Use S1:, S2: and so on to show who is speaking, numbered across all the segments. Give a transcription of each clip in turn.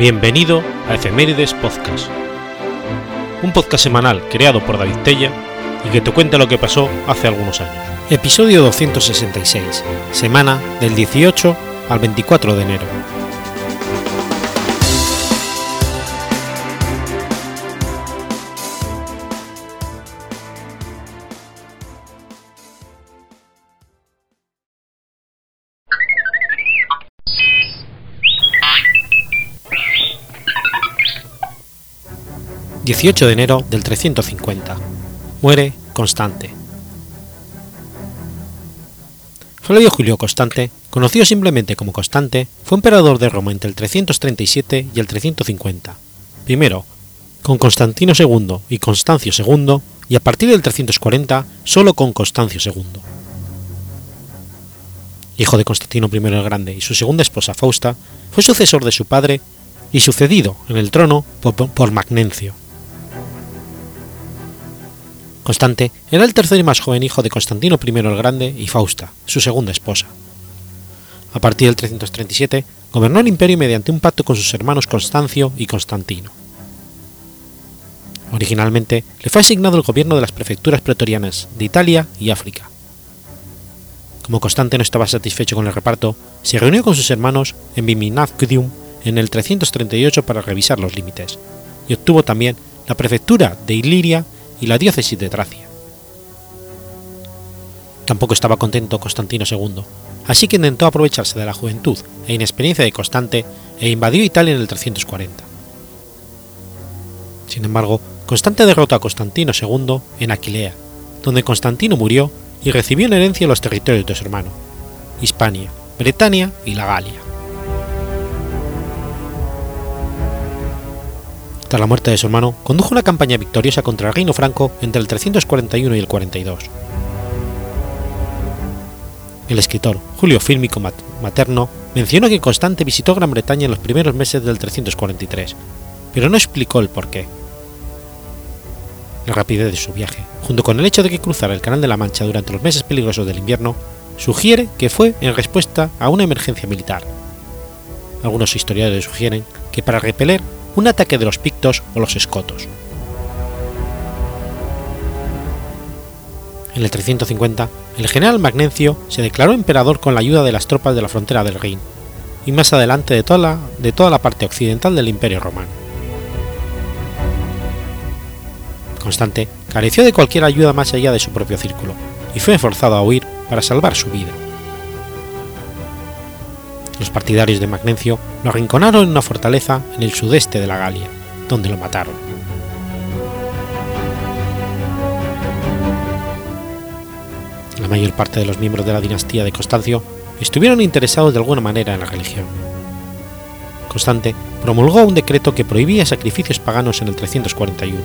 S1: Bienvenido a Efemérides Podcast, un podcast semanal creado por David Tella y que te cuenta lo que pasó hace algunos años. Episodio 266, semana del 18 al 24 de enero. 18 de enero del 350. Muere Constante. Flavio Julio Constante, conocido simplemente como Constante, fue emperador de Roma entre el 337 y el 350. Primero, con Constantino II y Constancio II, y a partir del 340 solo con Constancio II. Hijo de Constantino I el Grande y su segunda esposa Fausta, fue sucesor de su padre y sucedido en el trono por, por Magnencio. Constante era el tercer y más joven hijo de Constantino I el Grande y Fausta, su segunda esposa. A partir del 337 gobernó el imperio mediante un pacto con sus hermanos Constancio y Constantino. Originalmente le fue asignado el gobierno de las prefecturas pretorianas de Italia y África. Como Constante no estaba satisfecho con el reparto, se reunió con sus hermanos en Viminavcium en el 338 para revisar los límites, y obtuvo también la prefectura de Iliria y la diócesis de Tracia. Tampoco estaba contento Constantino II, así que intentó aprovecharse de la juventud e inexperiencia de Constante e invadió Italia en el 340. Sin embargo, Constante derrotó a Constantino II en Aquilea, donde Constantino murió y recibió en herencia los territorios de su hermano, Hispania, Bretania y la Galia. Tras la muerte de su hermano, condujo una campaña victoriosa contra el reino franco entre el 341 y el 42. El escritor Julio Fílmico Materno mencionó que Constante visitó Gran Bretaña en los primeros meses del 343, pero no explicó el porqué. La rapidez de su viaje, junto con el hecho de que cruzara el Canal de la Mancha durante los meses peligrosos del invierno, sugiere que fue en respuesta a una emergencia militar. Algunos historiadores sugieren que para repeler un ataque de los pictos o los escotos. En el 350, el general Magnencio se declaró emperador con la ayuda de las tropas de la frontera del Rin, y más adelante de toda la, de toda la parte occidental del Imperio Romano. Constante careció de cualquier ayuda más allá de su propio círculo, y fue forzado a huir para salvar su vida. Los partidarios de Magnencio lo arrinconaron en una fortaleza en el sudeste de la Galia, donde lo mataron. La mayor parte de los miembros de la dinastía de Constancio estuvieron interesados de alguna manera en la religión. Constante promulgó un decreto que prohibía sacrificios paganos en el 341.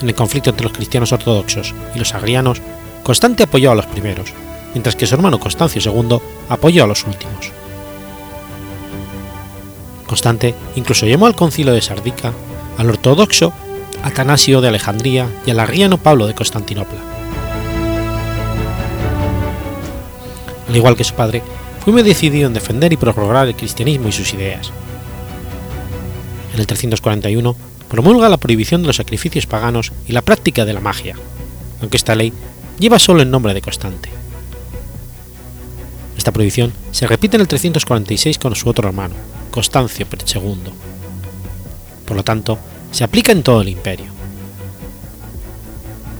S1: En el conflicto entre los cristianos ortodoxos y los agrianos, Constante apoyó a los primeros, mientras que su hermano Constancio II apoyó a los últimos. Constante incluso llamó al concilio de Sardica al ortodoxo Atanasio de Alejandría y al arriano Pablo de Constantinopla. Al igual que su padre, fue muy decidido en defender y prorrogar el cristianismo y sus ideas. En el 341 promulga la prohibición de los sacrificios paganos y la práctica de la magia, aunque esta ley lleva solo el nombre de Constante. Esta prohibición se repite en el 346 con su otro hermano, Constancio II. Por lo tanto, se aplica en todo el imperio.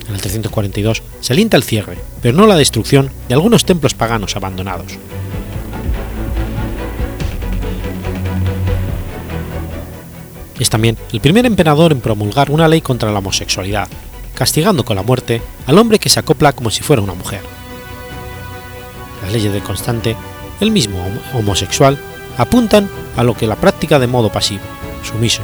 S1: En el 342 se alienta el cierre, pero no la destrucción de algunos templos paganos abandonados. Es también el primer emperador en promulgar una ley contra la homosexualidad, castigando con la muerte al hombre que se acopla como si fuera una mujer las leyes de Constante, el mismo homosexual, apuntan a lo que la práctica de modo pasivo, sumiso,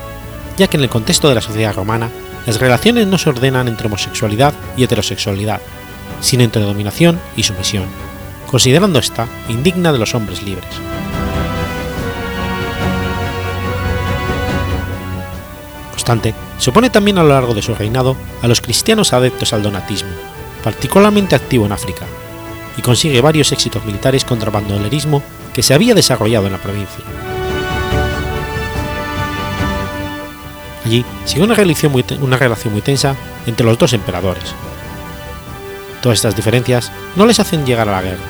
S1: ya que en el contexto de la sociedad romana las relaciones no se ordenan entre homosexualidad y heterosexualidad, sino entre dominación y sumisión, considerando esta indigna de los hombres libres. Constante se opone también a lo largo de su reinado a los cristianos adeptos al donatismo, particularmente activo en África, y consigue varios éxitos militares contra el bandolerismo que se había desarrollado en la provincia. Allí siguió una relación, muy, una relación muy tensa entre los dos emperadores. Todas estas diferencias no les hacen llegar a la guerra.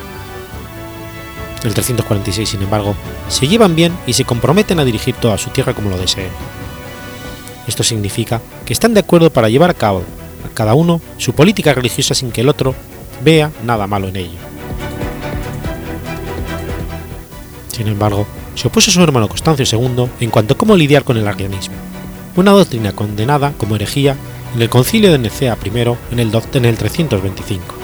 S1: En el 346, sin embargo, se llevan bien y se comprometen a dirigir toda su tierra como lo deseen. Esto significa que están de acuerdo para llevar a cabo a cada uno su política religiosa sin que el otro vea nada malo en ello. Sin embargo, se opuso a su hermano Constancio II en cuanto a cómo lidiar con el arrianismo, una doctrina condenada como herejía en el concilio de Nicea I en el, en el 325.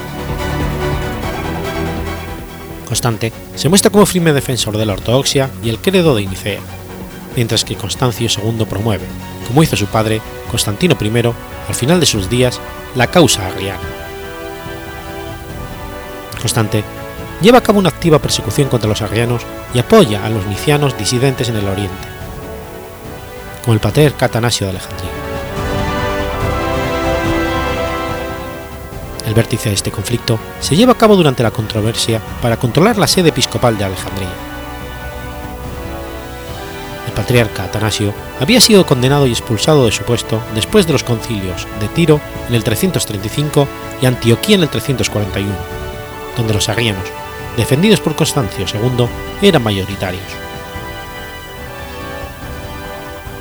S1: Constante se muestra como firme defensor de la ortodoxia y el credo de Nicea, mientras que Constancio II promueve, como hizo su padre, Constantino I, al final de sus días, la causa arriana. Constante lleva a cabo una activa persecución contra los arrianos y apoya a los nicianos disidentes en el oriente, como el patriarca Atanasio de Alejandría. El vértice de este conflicto se lleva a cabo durante la controversia para controlar la sede episcopal de Alejandría. El patriarca Atanasio había sido condenado y expulsado de su puesto después de los concilios de Tiro en el 335 y Antioquía en el 341, donde los arrianos, defendidos por Constancio II, eran mayoritarios.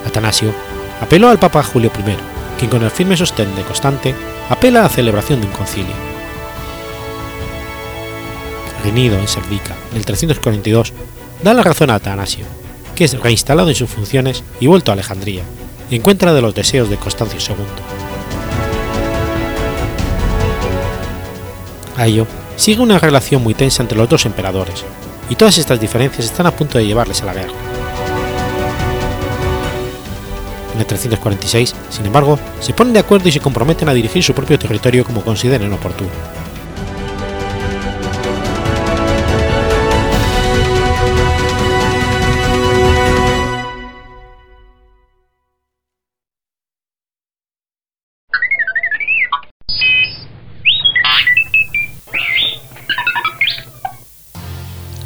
S1: Atanasio apeló al Papa Julio I, quien con el firme sostén de Constante apela a celebración de un concilio. Reunido en Serdica en el 342, da la razón a Atanasio, que es reinstalado en sus funciones y vuelto a Alejandría, y encuentra de los deseos de Constancio II. A ello sigue una relación muy tensa entre los dos emperadores, y todas estas diferencias están a punto de llevarles a la guerra. En el 346, sin embargo, se ponen de acuerdo y se comprometen a dirigir su propio territorio como consideren oportuno.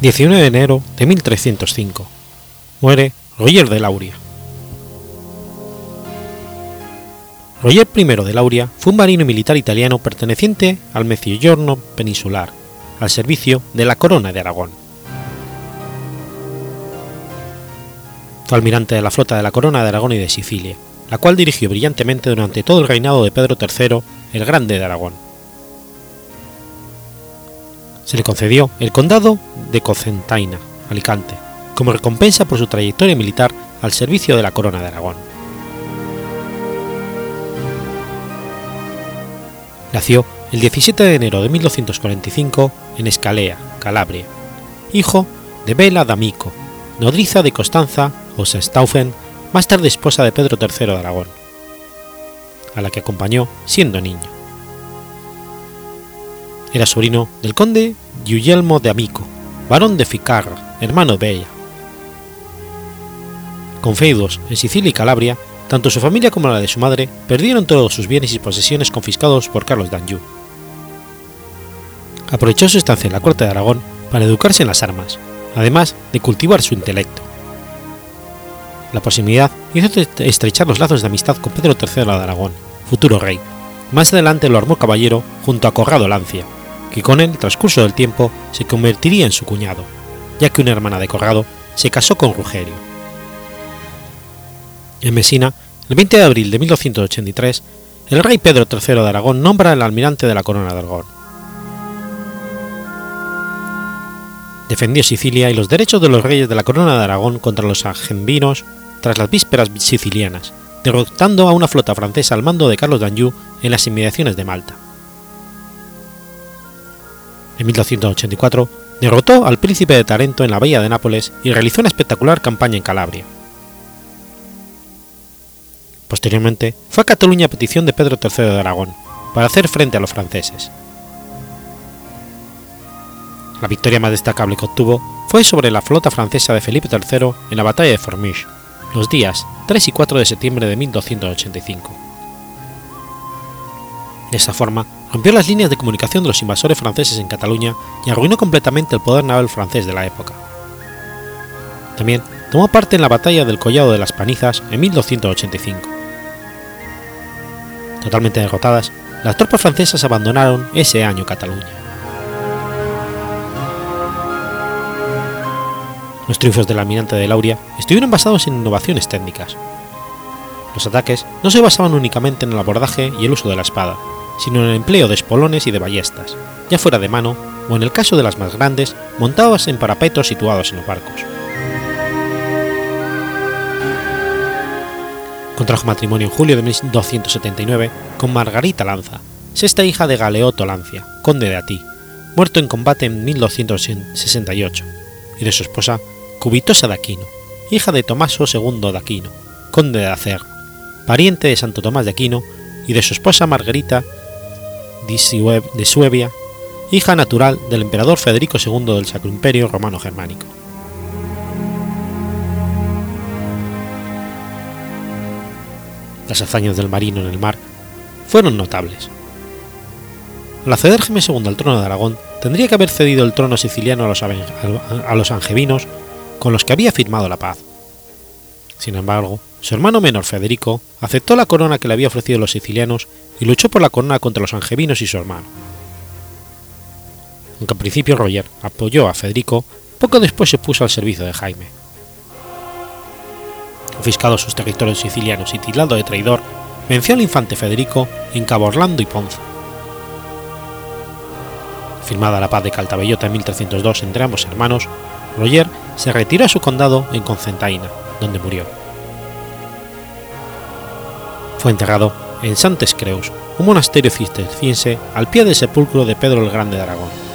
S1: 19 de enero de 1305. Muere Roger de Lauria. Roger I de Lauria fue un marino militar italiano perteneciente al Mezzogiorno peninsular, al servicio de la Corona de Aragón. Fue almirante de la flota de la Corona de Aragón y de Sicilia, la cual dirigió brillantemente durante todo el reinado de Pedro III el Grande de Aragón se le concedió el condado de Cocentaina, Alicante, como recompensa por su trayectoria militar al servicio de la Corona de Aragón. Nació el 17 de enero de 1245 en Escalea, Calabria, hijo de Bela D'Amico, nodriza de Constanza o Staufen, más tarde esposa de Pedro III de Aragón, a la que acompañó siendo niño. Era sobrino del conde Guglielmo de Amico, barón de Ficarra, hermano de ella. Con feudos en Sicilia y Calabria, tanto su familia como la de su madre perdieron todos sus bienes y posesiones confiscados por Carlos d'Anjou. Aprovechó su estancia en la corte de Aragón para educarse en las armas, además de cultivar su intelecto. La proximidad hizo estrechar los lazos de amistad con Pedro III de Aragón, futuro rey. Más adelante lo armó caballero junto a Corrado Lancia, que con el transcurso del tiempo se convertiría en su cuñado, ya que una hermana de Corrado se casó con Rugerio. En Mesina, el 20 de abril de 1283, el rey Pedro III de Aragón nombra al almirante de la corona de Aragón. Defendió Sicilia y los derechos de los reyes de la corona de Aragón contra los argembinos tras las vísperas sicilianas, derrotando a una flota francesa al mando de Carlos d'Anjou en las inmediaciones de Malta. En 1284 derrotó al príncipe de Tarento en la bahía de Nápoles y realizó una espectacular campaña en Calabria. Posteriormente fue a Cataluña a petición de Pedro III de Aragón, para hacer frente a los franceses. La victoria más destacable que obtuvo fue sobre la flota francesa de Felipe III en la batalla de Formige, los días 3 y 4 de septiembre de 1285. De esa forma, rompió las líneas de comunicación de los invasores franceses en Cataluña y arruinó completamente el poder naval francés de la época. También tomó parte en la batalla del Collado de las Panizas en 1285, Totalmente derrotadas, las tropas francesas abandonaron ese año Cataluña. Los triunfos del almirante de Lauria estuvieron basados en innovaciones técnicas. Los ataques no se basaban únicamente en el abordaje y el uso de la espada, sino en el empleo de espolones y de ballestas, ya fuera de mano o en el caso de las más grandes, montadas en parapetos situados en los barcos. Contrajo matrimonio en julio de 1279 con Margarita Lanza, sexta hija de Galeoto Lancia, conde de Atí, muerto en combate en 1268, y de su esposa Cubitosa de Aquino, hija de Tomaso II de Aquino, conde de Acer, pariente de Santo Tomás de Aquino, y de su esposa Margarita de Suevia, hija natural del emperador Federico II del Sacro Imperio Romano Germánico. Las hazañas del marino en el mar fueron notables. Al acceder Jaime II al trono de Aragón, tendría que haber cedido el trono siciliano a los, a los angevinos con los que había firmado la paz. Sin embargo, su hermano menor Federico aceptó la corona que le había ofrecido los sicilianos y luchó por la corona contra los angevinos y su hermano. Aunque al principio Roger apoyó a Federico, poco después se puso al servicio de Jaime. Confiscados sus territorios sicilianos y tildado de traidor, venció al infante Federico en Cabo Orlando y Ponza. Firmada la paz de Caltabellota en 1302 entre ambos hermanos, Roger se retiró a su condado en Concentaina, donde murió. Fue enterrado en Santes Creus, un monasterio cisterciense al pie del sepulcro de Pedro el Grande de Aragón.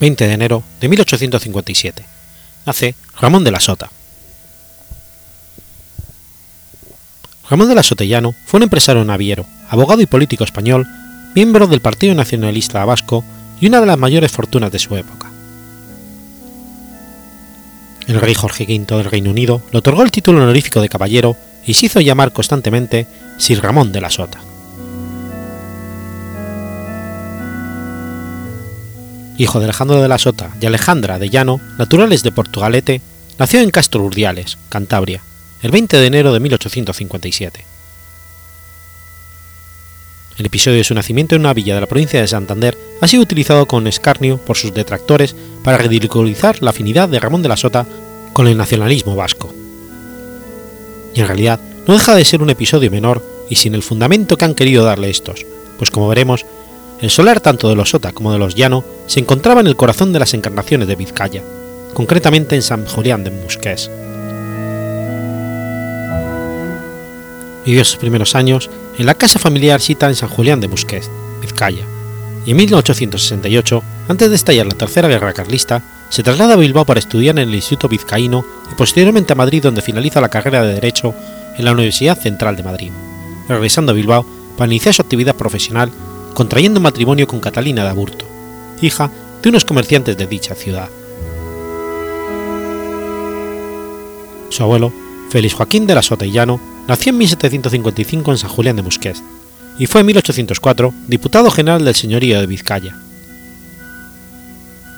S1: 20 de enero de 1857. Nace Ramón de la Sota. Ramón de la Sotellano fue un empresario naviero, abogado y político español, miembro del Partido Nacionalista Vasco y una de las mayores fortunas de su época. El rey Jorge V del Reino Unido le otorgó el título honorífico de caballero y se hizo llamar constantemente Sir Ramón de la Sota. Hijo de Alejandro de la Sota y Alejandra de Llano, naturales de Portugalete, nació en Castro Urdiales, Cantabria, el 20 de enero de 1857. El episodio de su nacimiento en una villa de la provincia de Santander ha sido utilizado con escarnio por sus detractores para ridiculizar la afinidad de Ramón de la Sota con el nacionalismo vasco. Y en realidad no deja de ser un episodio menor y sin el fundamento que han querido darle estos, pues como veremos, el solar tanto de los Sota como de los Llano se encontraba en el corazón de las encarnaciones de Vizcaya, concretamente en San Julián de Musqués. Vivió sus primeros años en la casa familiar Sita en San Julián de Musqués, Vizcaya, y en 1868, antes de estallar la Tercera Guerra Carlista, se traslada a Bilbao para estudiar en el Instituto Vizcaíno y posteriormente a Madrid donde finaliza la carrera de Derecho en la Universidad Central de Madrid, regresando a Bilbao para iniciar su actividad profesional contrayendo matrimonio con Catalina de Aburto, hija de unos comerciantes de dicha ciudad. Su abuelo, Félix Joaquín de la Sotellano, nació en 1755 en San Julián de Musqués y fue en 1804 diputado general del señorío de Vizcaya.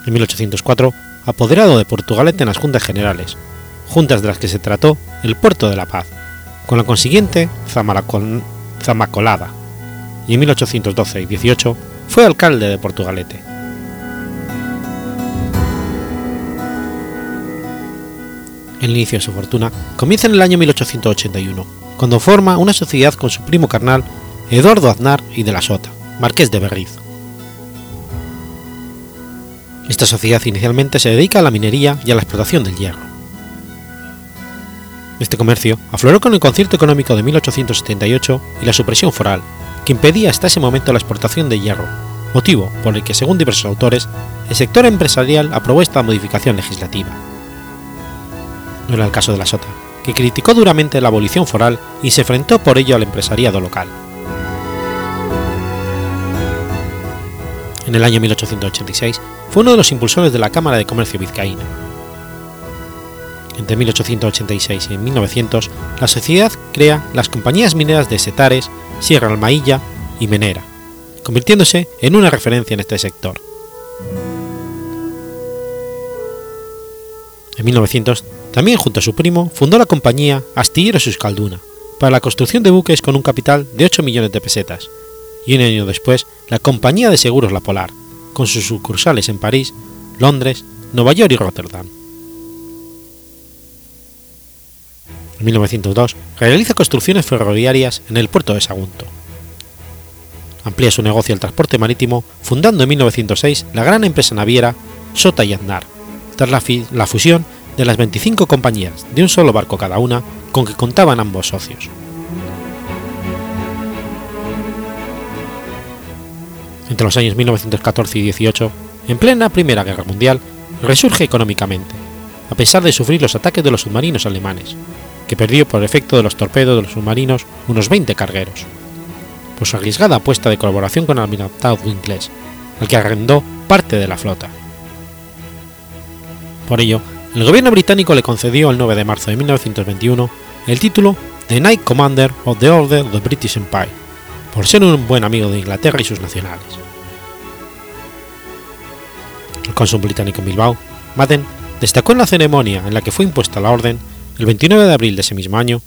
S1: En 1804 apoderado de Portugalete en las Juntas Generales, juntas de las que se trató el Puerto de la Paz, con la consiguiente Zamacolada, y en 1812 y 18 fue alcalde de Portugalete. El inicio de su fortuna comienza en el año 1881, cuando forma una sociedad con su primo carnal Eduardo Aznar y de la Sota, marqués de Berriz. Esta sociedad inicialmente se dedica a la minería y a la explotación del hierro. Este comercio afloró con el concierto económico de 1878 y la supresión foral, que impedía hasta ese momento la exportación de hierro, motivo por el que, según diversos autores, el sector empresarial aprobó esta modificación legislativa. No era el caso de la Sota, que criticó duramente la abolición foral y se enfrentó por ello al empresariado local. En el año 1886 fue uno de los impulsores de la Cámara de Comercio Vizcaína. Entre 1886 y 1900, la sociedad crea las compañías mineras de Setares, Sierra Almailla y Menera, convirtiéndose en una referencia en este sector. En 1900 también junto a su primo fundó la compañía Astilleros Euskalduna para la construcción de buques con un capital de 8 millones de pesetas, y un año después la Compañía de Seguros La Polar, con sus sucursales en París, Londres, Nueva York y Rotterdam. En 1902 realiza construcciones ferroviarias en el puerto de Sagunto. Amplía su negocio al transporte marítimo, fundando en 1906 la gran empresa naviera Sota y Aznar, tras la, la fusión de las 25 compañías de un solo barco cada una con que contaban ambos socios. Entre los años 1914 y 18, en plena Primera Guerra Mundial, resurge económicamente, a pesar de sufrir los ataques de los submarinos alemanes, que perdió por efecto de los torpedos de los submarinos unos 20 cargueros, por su arriesgada apuesta de colaboración con el almirantado inglés, al que arrendó parte de la flota. Por ello, el gobierno británico le concedió el 9 de marzo de 1921 el título de Knight Commander of the Order of the British Empire, por ser un buen amigo de Inglaterra y sus nacionales. El cónsul británico en Bilbao, Madden, destacó en la ceremonia en la que fue impuesta la orden, el 29 de abril de ese mismo año,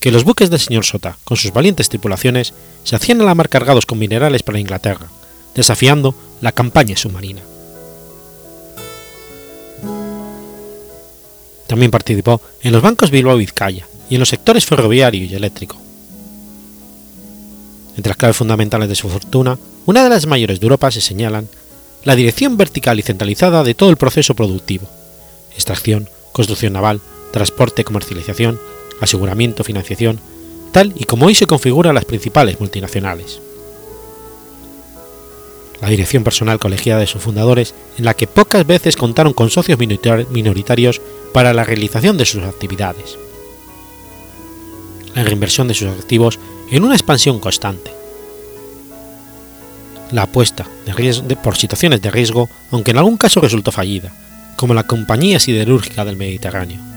S1: que los buques del señor Sota, con sus valientes tripulaciones, se hacían a la mar cargados con minerales para Inglaterra, desafiando la campaña submarina. También participó en los bancos Bilbao y Vizcaya y en los sectores ferroviario y eléctrico. Entre las claves fundamentales de su fortuna, una de las mayores de Europa se señalan la dirección vertical y centralizada de todo el proceso productivo, extracción, construcción naval, transporte, comercialización, aseguramiento, financiación, tal y como hoy se configuran las principales multinacionales la dirección personal colegiada de sus fundadores, en la que pocas veces contaron con socios minoritarios para la realización de sus actividades. La reinversión de sus activos en una expansión constante. La apuesta de por situaciones de riesgo, aunque en algún caso resultó fallida, como la Compañía Siderúrgica del Mediterráneo.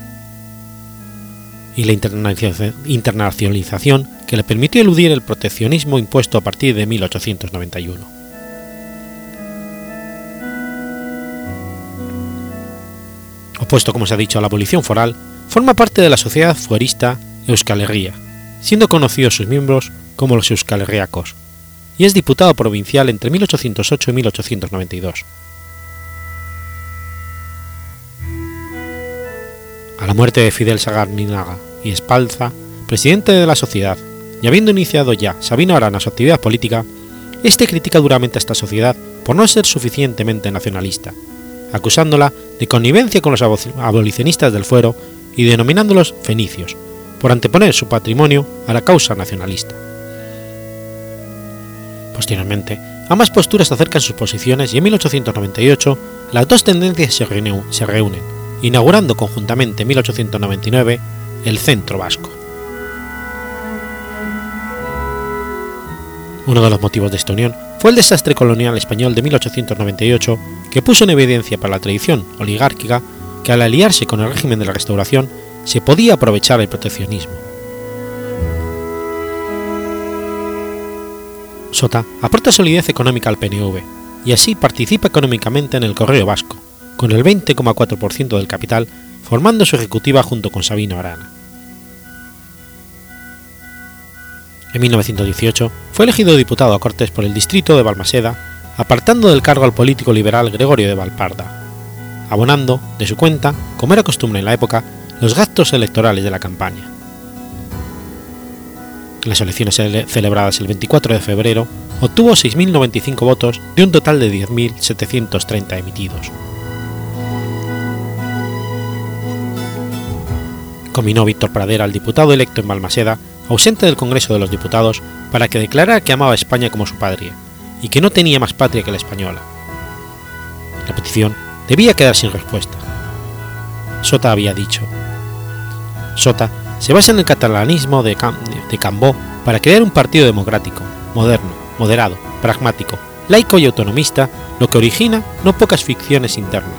S1: Y la internacionalización que le permitió eludir el proteccionismo impuesto a partir de 1891. opuesto como se ha dicho a la abolición foral, forma parte de la sociedad fuerista Euskal Herria, siendo conocidos sus miembros como los euskalherriacos, y es diputado provincial entre 1808 y 1892. A la muerte de Fidel Sagarninaga y Espalza, presidente de la sociedad, y habiendo iniciado ya Sabino Arana su actividad política, este critica duramente a esta sociedad por no ser suficientemente nacionalista acusándola de connivencia con los abolicionistas del fuero y denominándolos fenicios, por anteponer su patrimonio a la causa nacionalista. Posteriormente, ambas posturas acercan sus posiciones y en 1898 las dos tendencias se, reúnen, inaugurando conjuntamente en 1899 el Centro Vasco. Uno de los motivos de esta unión fue el desastre colonial español de 1898 que puso en evidencia para la tradición oligárquica que al aliarse con el régimen de la Restauración se podía aprovechar el proteccionismo. Sota aporta solidez económica al PNV y así participa económicamente en el Correo Vasco, con el 20,4% del capital, formando su ejecutiva junto con Sabino Arana. En 1918 fue elegido diputado a Cortes por el distrito de Balmaseda, apartando del cargo al político liberal Gregorio de Valparda, abonando, de su cuenta, como era costumbre en la época, los gastos electorales de la campaña. En las elecciones celebradas el 24 de febrero, obtuvo 6.095 votos de un total de 10.730 emitidos. Combinó Víctor Pradera al diputado electo en Balmaseda ausente del Congreso de los Diputados, para que declarara que amaba a España como su patria, y que no tenía más patria que la española. La petición debía quedar sin respuesta. Sota había dicho. Sota se basa en el catalanismo de, Cambó para crear un partido democrático, moderno, moderado, pragmático, laico y autonomista, lo que origina no pocas ficciones internas,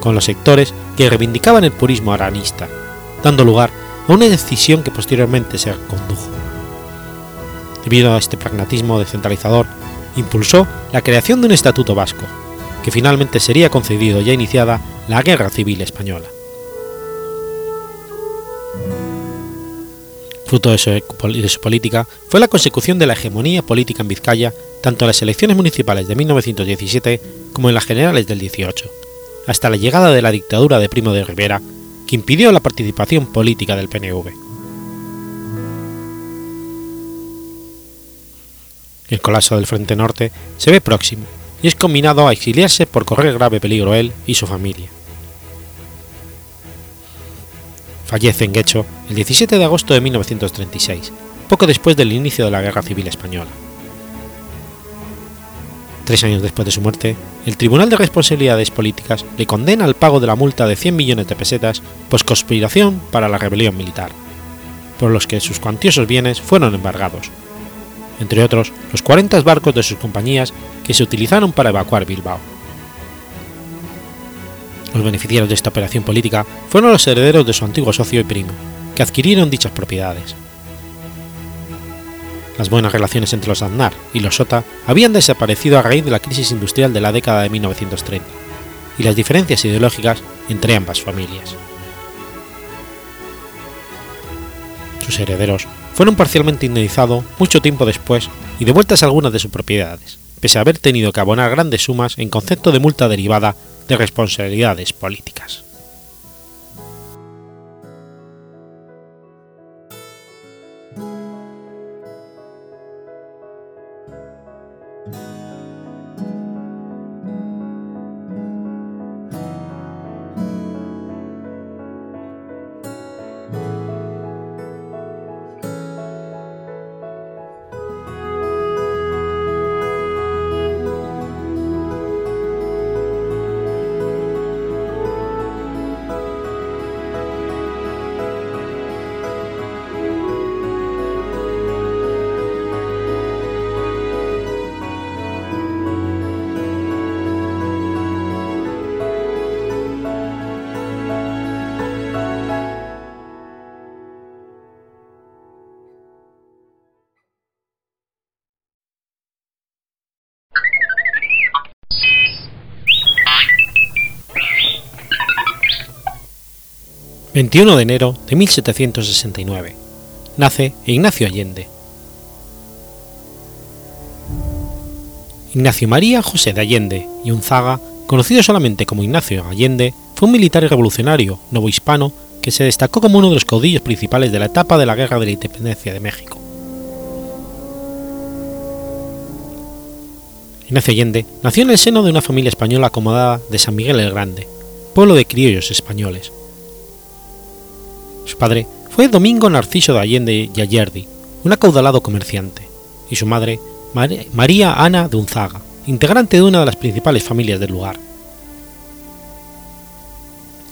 S1: con los sectores que reivindicaban el purismo aranista, dando lugar una decisión que posteriormente se condujo. Debido a este pragmatismo descentralizador, impulsó la creación de un estatuto vasco, que finalmente sería concedido ya iniciada la Guerra Civil Española. Fruto de su, de su, política fue la consecución de la hegemonía política en Vizcaya tanto en las elecciones municipales de 1917 como en las generales del 18, hasta la llegada de la dictadura de Primo de Rivera que impidió la participación política del PNV. El colapso del Frente Norte se ve próximo y es combinado a exiliarse por correr grave peligro él y su familia. Fallece en Guecho el 17 de agosto de 1936, poco después del inicio de la Guerra Civil Española. Tres años después de su muerte, el Tribunal de Responsabilidades Políticas le condena al pago de la multa de 100 millones de pesetas por conspiración para la rebelión militar, por los que sus cuantiosos bienes fueron embargados, entre otros los 40 barcos de sus compañías que se utilizaron para evacuar Bilbao. Los beneficiarios de esta operación política fueron los herederos de su antiguo socio y primo, que adquirieron dichas propiedades. Las buenas relaciones entre los Aznar y los Sota habían desaparecido a raíz de la crisis industrial de la década de 1930 y las diferencias ideológicas entre ambas familias. Sus herederos fueron parcialmente indemnizados mucho tiempo después y devueltas algunas de sus propiedades, pese a haber tenido que abonar grandes sumas en concepto de multa derivada de responsabilidades políticas. 21 de enero de 1769. Nace Ignacio Allende. Ignacio María José de Allende y Unzaga, conocido solamente como Ignacio Allende, fue un militar y revolucionario novohispano que se destacó como uno de los caudillos principales de la etapa de la Guerra de la Independencia de México. Ignacio Allende nació en el seno de una familia española acomodada de San Miguel el Grande, pueblo de criollos españoles su padre fue Domingo Narciso de Allende y Ayerdi, un acaudalado comerciante, y su madre María Ana de Unzaga, integrante de una de las principales familias del lugar.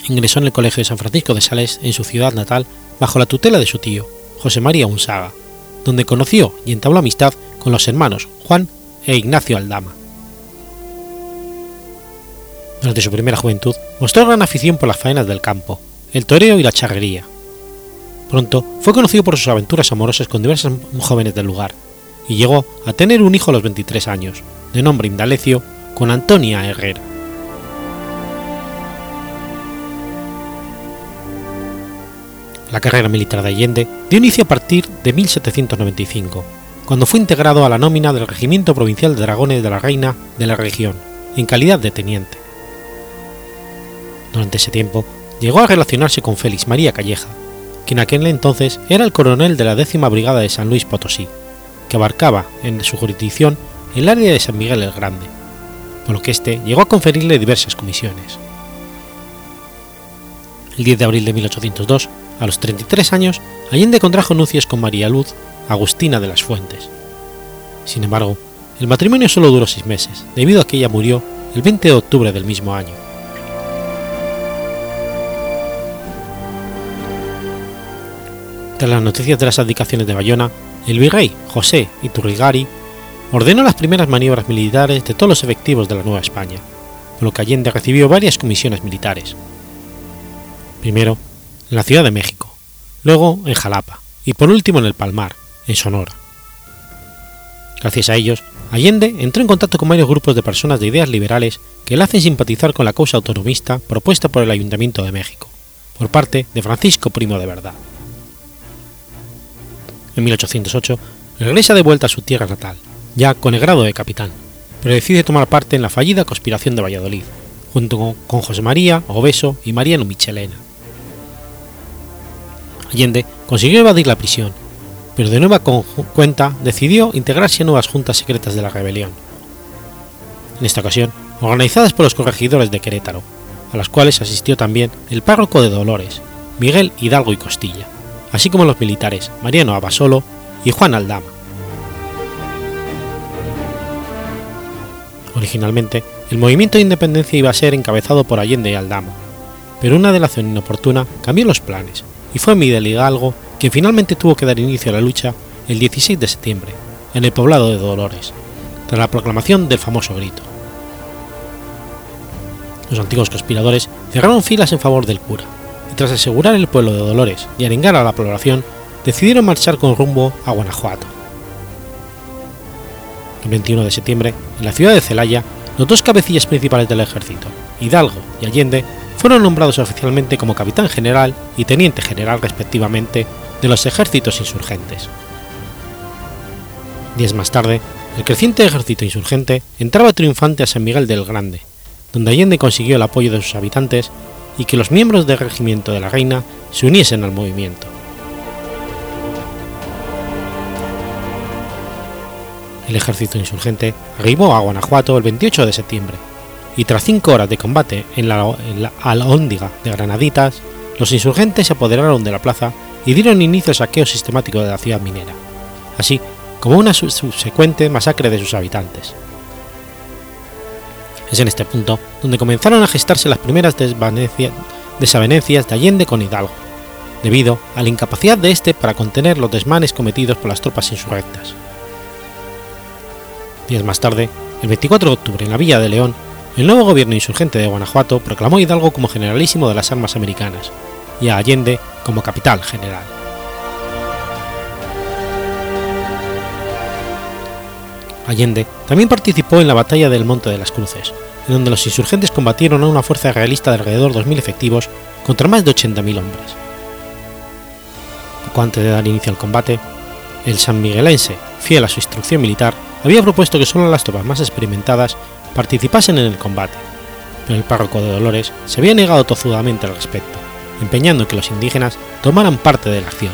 S1: Ingresó en el Colegio de San Francisco de Sales en su ciudad natal bajo la tutela de su tío, José María Unzaga, donde conoció y entabló amistad con los hermanos Juan e Ignacio Aldama. Durante su primera juventud mostró gran afición por las faenas del campo, el toreo y la charrería, Pronto fue conocido por sus aventuras amorosas con diversas jóvenes del lugar, y llegó a tener un hijo a los 23 años, de nombre Indalecio, con Antonia Herrera. La carrera militar de Allende dio inicio a partir de 1795, cuando fue integrado a la nómina del Regimiento Provincial de Dragones de la Reina de la región, en calidad de teniente. Durante ese tiempo, llegó a relacionarse con Félix María Calleja, quien entonces era el coronel de la décima brigada de San Luis Potosí, que abarcaba en su jurisdicción el área de San Miguel el Grande, por lo que éste llegó a conferirle diversas comisiones. El 10 de abril de 1802, a los 33 años, Allende contrajo nupcias con María Luz Agustina de las Fuentes. Sin embargo, el matrimonio solo duró seis meses, debido a que ella murió el 20 de octubre del mismo año. Tras las noticias de las abdicaciones de Bayona, el virrey José Iturrigari ordenó las primeras maniobras militares de todos los efectivos de la Nueva España, por lo que Allende recibió varias comisiones militares. Primero, en la Ciudad de México, luego en Jalapa y por último en el Palmar, en Sonora. Gracias a ellos, Allende entró en contacto con varios grupos de personas de ideas liberales que le hacen simpatizar con la causa autonomista propuesta por el Ayuntamiento de México, por parte de Francisco Primo de Verdad. En 1808 regresa de vuelta a su tierra natal, ya con el grado de capitán, pero decide tomar parte en la fallida conspiración de Valladolid, junto con José María Obeso y Mariano Michelena. Allende consiguió evadir la prisión, pero de nueva cuenta decidió integrarse a nuevas juntas secretas de la rebelión. En esta ocasión, organizadas por los corregidores de Querétaro, a las cuales asistió también el párroco de Dolores, Miguel Hidalgo y Costilla, así como los militares Mariano Abasolo y Juan Aldama. Originalmente, el movimiento de independencia iba a ser encabezado por Allende y Aldama, pero una delación inoportuna cambió los planes y fue Miguel Hidalgo quien finalmente tuvo que dar inicio a la lucha el 16 de septiembre, en el poblado de Dolores, tras la proclamación del famoso grito. Los antiguos conspiradores cerraron filas en favor del cura, tras asegurar el pueblo de Dolores y arengar a la población, decidieron marchar con rumbo a Guanajuato. El 21 de septiembre, en la ciudad de Celaya, los dos cabecillas principales del ejército, Hidalgo y Allende, fueron nombrados oficialmente como capitán general y teniente general respectivamente de los ejércitos insurgentes. Días más tarde, el creciente ejército insurgente entraba triunfante a San Miguel del Grande, donde Allende consiguió el apoyo de sus habitantes y que los miembros del regimiento de la Reina se uniesen al movimiento. El ejército insurgente arribó a Guanajuato el 28 de septiembre, y tras cinco horas de combate en la, en de Granaditas, los insurgentes se apoderaron de la plaza y dieron inicio al saqueo sistemático de la ciudad minera, así como una subsecuente masacre de sus habitantes. Es en este punto donde comenzaron a gestarse las primeras desavenencias de Allende con Hidalgo, debido a la incapacidad de éste para contener los desmanes cometidos por las tropas insurrectas. Días más tarde, el 24 de octubre, en la villa de León, el nuevo gobierno insurgente de Guanajuato proclamó a Hidalgo como generalísimo de las armas americanas y a Allende como capital general. Allende también participó en la batalla del Monte de las Cruces, en donde los insurgentes combatieron a una fuerza realista de alrededor de 2.000 efectivos contra más de 80.000 hombres. Poco antes de dar inicio al combate, el sanmiguelense, fiel a su instrucción militar, había propuesto que solo las tropas más experimentadas participasen en el combate, pero el párroco de Dolores se había negado tozudamente al respecto, empeñando en que los indígenas tomaran parte de la acción.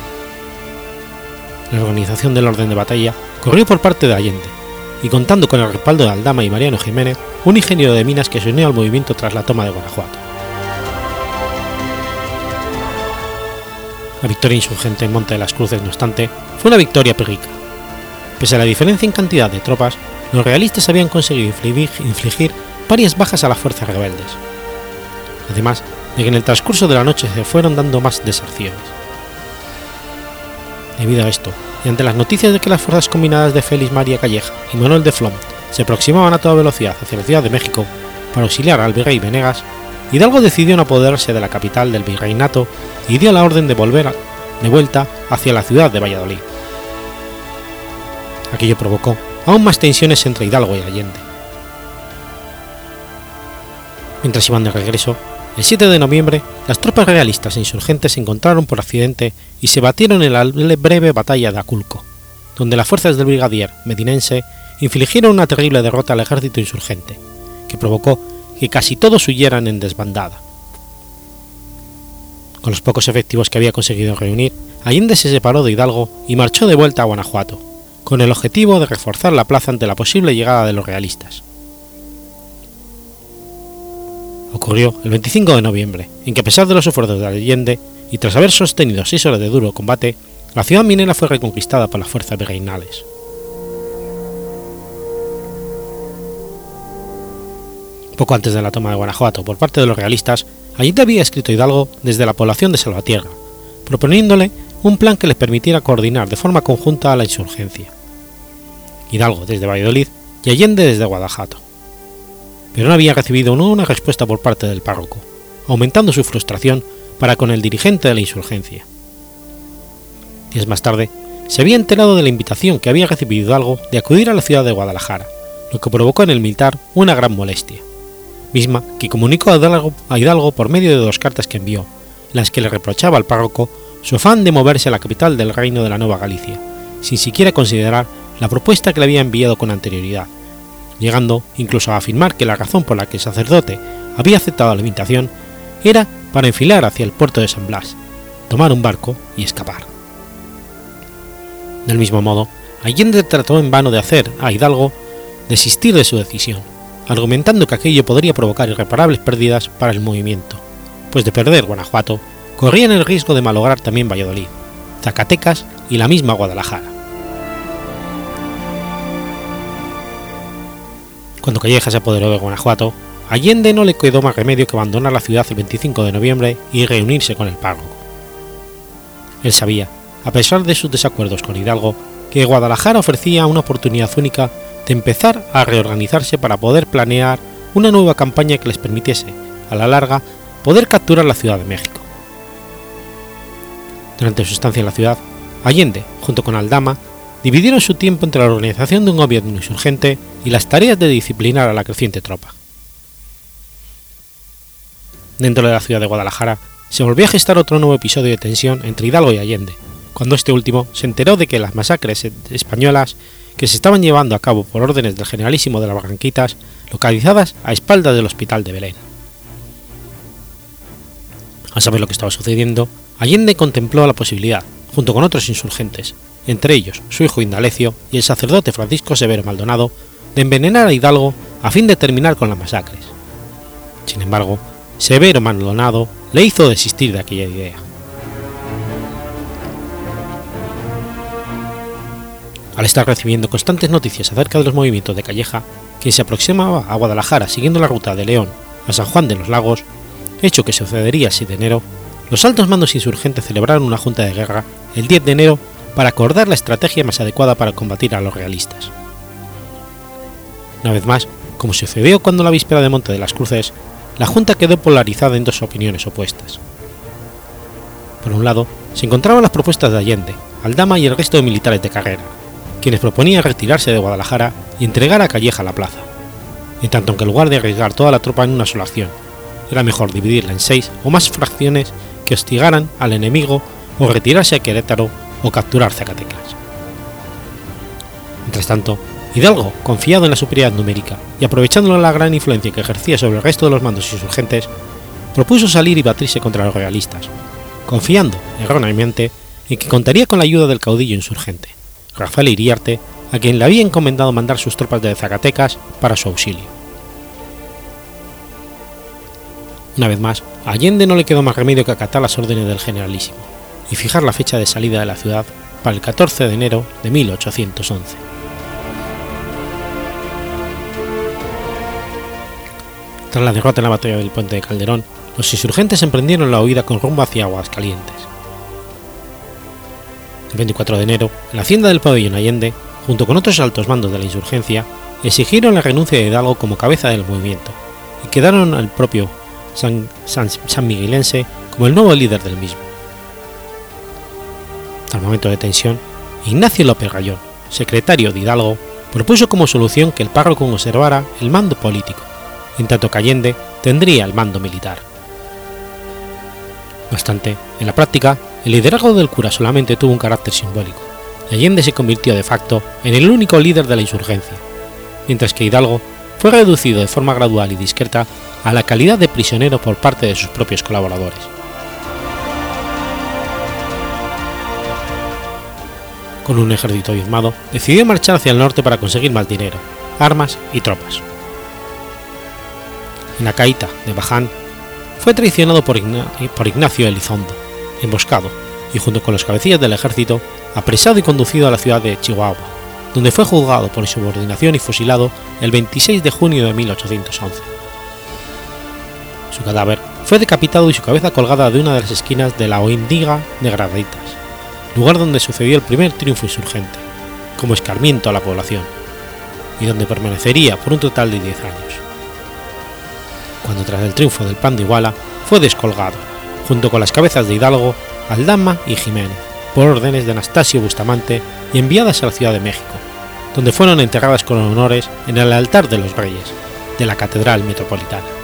S1: La organización del orden de batalla corrió por parte de Allende, y contando con el respaldo de Aldama y Mariano Jiménez, un ingeniero de minas que se unió al movimiento tras la toma de Guanajuato. La victoria insurgente en Monte de las Cruces, no obstante, fue una victoria pírrica. Pese a la diferencia en cantidad de tropas, los realistas habían conseguido infligir varias bajas a las fuerzas rebeldes. Además de que en el transcurso de la noche se fueron dando más deserciones. Debido a esto, y ante las noticias de que las fuerzas combinadas de Félix María Calleja y Manuel de Flom se aproximaban a toda velocidad hacia la Ciudad de México para auxiliar al virrey Venegas, Hidalgo decidió no apoderarse de la capital del virreinato y dio la orden de volver de vuelta hacia la ciudad de Valladolid. Aquello provocó aún más tensiones entre Hidalgo y Allende. Mientras iban de regreso, el 7 de noviembre, las tropas realistas e insurgentes se encontraron por accidente y se batieron en la breve batalla de Aculco, donde las fuerzas del brigadier medinense infligieron una terrible derrota al ejército insurgente, que provocó que casi todos huyeran en desbandada. Con los pocos efectivos que había conseguido reunir, Allende se separó de Hidalgo y marchó de vuelta a Guanajuato, con el objetivo de reforzar la plaza ante la posible llegada de los realistas. Ocurrió el 25 de noviembre, en que a pesar de los esfuerzos de Allende y tras haber sostenido seis horas de duro combate, la ciudad minera fue reconquistada por las fuerzas virreinales. Poco antes de la toma de Guanajuato por parte de los realistas, Allende había escrito Hidalgo desde la población de Salvatierra, proponiéndole un plan que les permitiera coordinar de forma conjunta a la insurgencia. Hidalgo desde Valladolid y Allende desde Guadajato. Pero no había recibido una respuesta por parte del párroco, aumentando su frustración para con el dirigente de la insurgencia. Días más tarde, se había enterado de la invitación que había recibido Hidalgo de acudir a la ciudad de Guadalajara, lo que provocó en el militar una gran molestia misma que comunicó a Hidalgo, por medio de dos cartas que envió, en las que le reprochaba al párroco su afán de moverse a la capital del reino de la Nueva Galicia, sin siquiera considerar la propuesta que le había enviado con anterioridad, llegando incluso a afirmar que la razón por la que el sacerdote había aceptado la invitación era para enfilar hacia el puerto de San Blas, tomar un barco y escapar. Del mismo modo, Allende trató en vano de hacer a Hidalgo desistir de su decisión, argumentando que aquello podría provocar irreparables pérdidas para el movimiento, pues de perder Guanajuato corrían el riesgo de malograr también Valladolid, Zacatecas y la misma Guadalajara. Cuando Calleja se apoderó de Guanajuato, Allende no le quedó más remedio que abandonar la ciudad el 25 de noviembre y reunirse con el párroco. Él sabía, a pesar de sus desacuerdos con Hidalgo, que Guadalajara ofrecía una oportunidad única de empezar a reorganizarse para poder planear una nueva campaña que les permitiese, a la larga, poder capturar la Ciudad de México. Durante su estancia en la ciudad, Allende, junto con Aldama, dividieron su tiempo entre la organización de un gobierno insurgente y las tareas de disciplinar a la creciente tropa. Dentro de la ciudad de Guadalajara, se volvió a gestar otro nuevo episodio de tensión entre Hidalgo y Allende, cuando este último se enteró de que las masacres españolas que se estaban llevando a cabo por órdenes del generalísimo de las Barranquitas, localizadas a espaldas del hospital de Belén. Al saber lo que estaba sucediendo, Allende contempló la posibilidad, junto con otros insurgentes, entre ellos su hijo Indalecio y el sacerdote Francisco Severo Maldonado, de envenenar a Hidalgo a fin de terminar con las masacres. Sin embargo, Severo Maldonado le hizo desistir de aquella idea. al estar recibiendo constantes noticias acerca de los movimientos de Calleja, quien se aproximaba a Guadalajara siguiendo la ruta de León a San Juan de los Lagos, hecho que sucedería el 7 de enero, los altos mandos insurgentes celebraron una junta de guerra el 10 de enero para acordar la estrategia más adecuada para combatir a los realistas. Una vez más, como sucedió cuando la víspera de Monte de las Cruces, la Junta quedó polarizada en dos opiniones opuestas. Por un lado, se encontraban las propuestas de Allende, Aldama y el resto de militares de carrera, quienes proponían retirarse de Guadalajara y entregar a Calleja la plaza, en tanto que en lugar de arriesgar toda la tropa en una sola acción, era mejor dividirla en seis o más fracciones que hostigaran al enemigo o retirarse a Querétaro o capturar Zacatecas. Mientras tanto, Hidalgo, confiado en la superioridad numérica y aprovechando la gran influencia que ejercía sobre el resto de los mandos insurgentes, propuso salir y batirse contra los realistas, confiando, erróneamente, en que contaría con la ayuda del caudillo insurgente. Rafael Iriarte, a quien le había encomendado mandar sus tropas de Zacatecas para su auxilio. Una vez más, a Allende no le quedó más remedio que acatar las órdenes del generalísimo y fijar la fecha de salida de la ciudad para el 14 de enero de 1811. Tras la derrota en la batalla del puente de Calderón, los insurgentes emprendieron la huida con rumbo hacia Aguascalientes el 24 de enero, la hacienda del pabellón Allende, junto con otros altos mandos de la insurgencia, exigieron la renuncia de Hidalgo como cabeza del movimiento y quedaron al propio San, San, Miguelense como el nuevo líder del mismo. Al momento de tensión, Ignacio López Rayón, secretario de Hidalgo, propuso como solución que el párroco conservara el mando político, en tanto que Allende tendría el mando militar, No obstante, en la práctica, el liderazgo del cura solamente tuvo un carácter simbólico, Allende se convirtió de facto en el único líder de la insurgencia, mientras que Hidalgo fue reducido de forma gradual y discreta a la calidad de prisionero por parte de sus propios colaboradores. Con un ejército diezmado, decidió marchar hacia el norte para conseguir más dinero, armas y tropas. En la caíta de Baján, fue traicionado por, Ignacio Elizondo, emboscado y junto con los cabecillas del ejército, apresado y conducido a la ciudad de Chihuahua, donde fue juzgado por insubordinación y fusilado el 26 de junio de 1811. Su cadáver fue decapitado y su cabeza colgada de una de las esquinas de la Oindiga de Graditas, lugar donde sucedió el primer triunfo insurgente, como escarmiento a la población, y donde permanecería por un total de 10 años. Cuando tras el triunfo del Pan de Iguala fue descolgado, junto con las cabezas de Hidalgo, Aldama y Jiménez, por órdenes de Anastasio Bustamante y enviadas a la Ciudad de México, donde fueron enterradas con honores en el altar de los reyes, de la Catedral Metropolitana.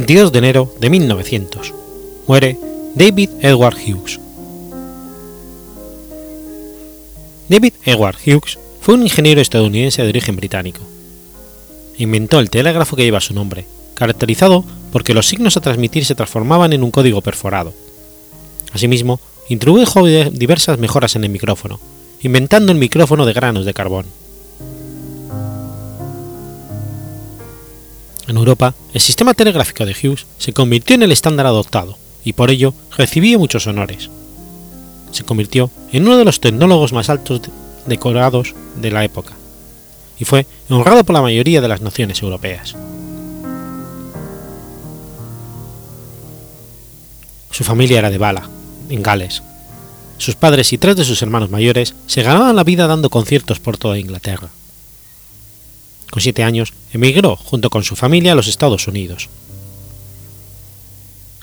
S1: 22 de enero de 1900. Muere David Edward Hughes. David Edward Hughes fue un ingeniero estadounidense de origen británico. Inventó el telégrafo que lleva su nombre, caracterizado porque los signos a transmitir se transformaban en un código perforado. Asimismo, introdujo diversas mejoras en el micrófono, inventando el micrófono de granos de carbón. En Europa, el sistema telegráfico de Hughes se convirtió en el estándar adoptado y por ello recibió muchos honores. Se convirtió en uno de los tecnólogos más altos decorados de la época y fue honrado por la mayoría de las naciones europeas. Su familia era de Bala, en Gales. Sus padres y tres de sus hermanos mayores se ganaban la vida dando conciertos por toda Inglaterra. Con siete años, emigró junto con su familia a los Estados Unidos.